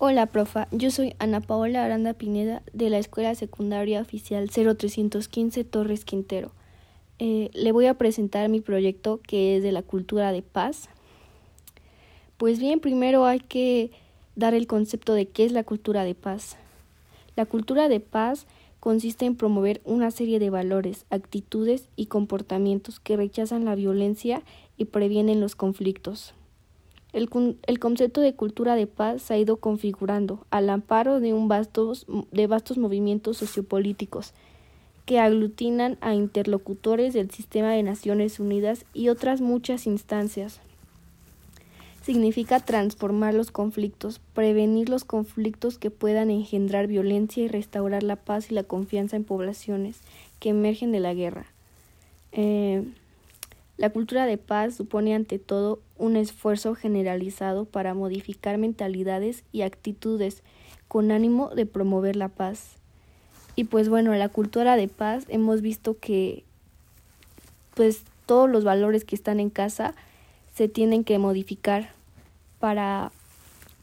Hola, profa. Yo soy Ana Paola Aranda Pineda de la Escuela Secundaria Oficial 0315 Torres Quintero. Eh, le voy a presentar mi proyecto que es de la cultura de paz. Pues bien, primero hay que dar el concepto de qué es la cultura de paz. La cultura de paz consiste en promover una serie de valores, actitudes y comportamientos que rechazan la violencia y previenen los conflictos. El, concepto de cultura de paz se ha ido configurando al amparo de, un vastos, de vastos movimientos sociopolíticos que aglutinan a interlocutores del sistema de Naciones Unidas y otras muchas instancias. Significa transformar los conflictos, prevenir los conflictos que puedan engendrar violencia y restaurar la paz y la confianza en poblaciones que emergen de la guerra. Eh, la cultura de paz supone ante todo un esfuerzo generalizado para modificar mentalidades y actitudes con ánimo de promover la paz. Y pues bueno, la cultura de paz hemos visto que pues todos los valores que están en casa se tienen que modificar para,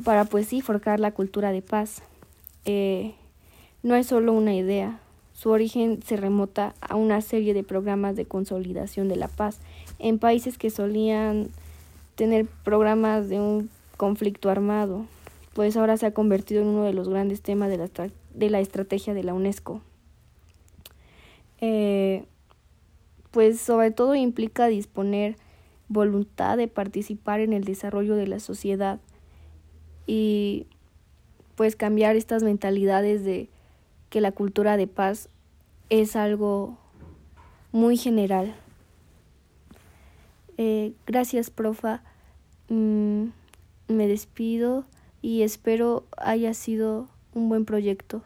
para pues sí forjar la cultura de paz. Eh, no es solo una idea, su origen se remota a una serie de programas de consolidación de la paz en países que solían tener programas de un conflicto armado, pues ahora se ha convertido en uno de los grandes temas de la, de la estrategia de la UNESCO. Eh, pues sobre todo implica disponer voluntad de participar en el desarrollo de la sociedad y pues cambiar estas mentalidades de que la cultura de paz es algo muy general. Eh, gracias, profa. Mm, me despido y espero haya sido un buen proyecto.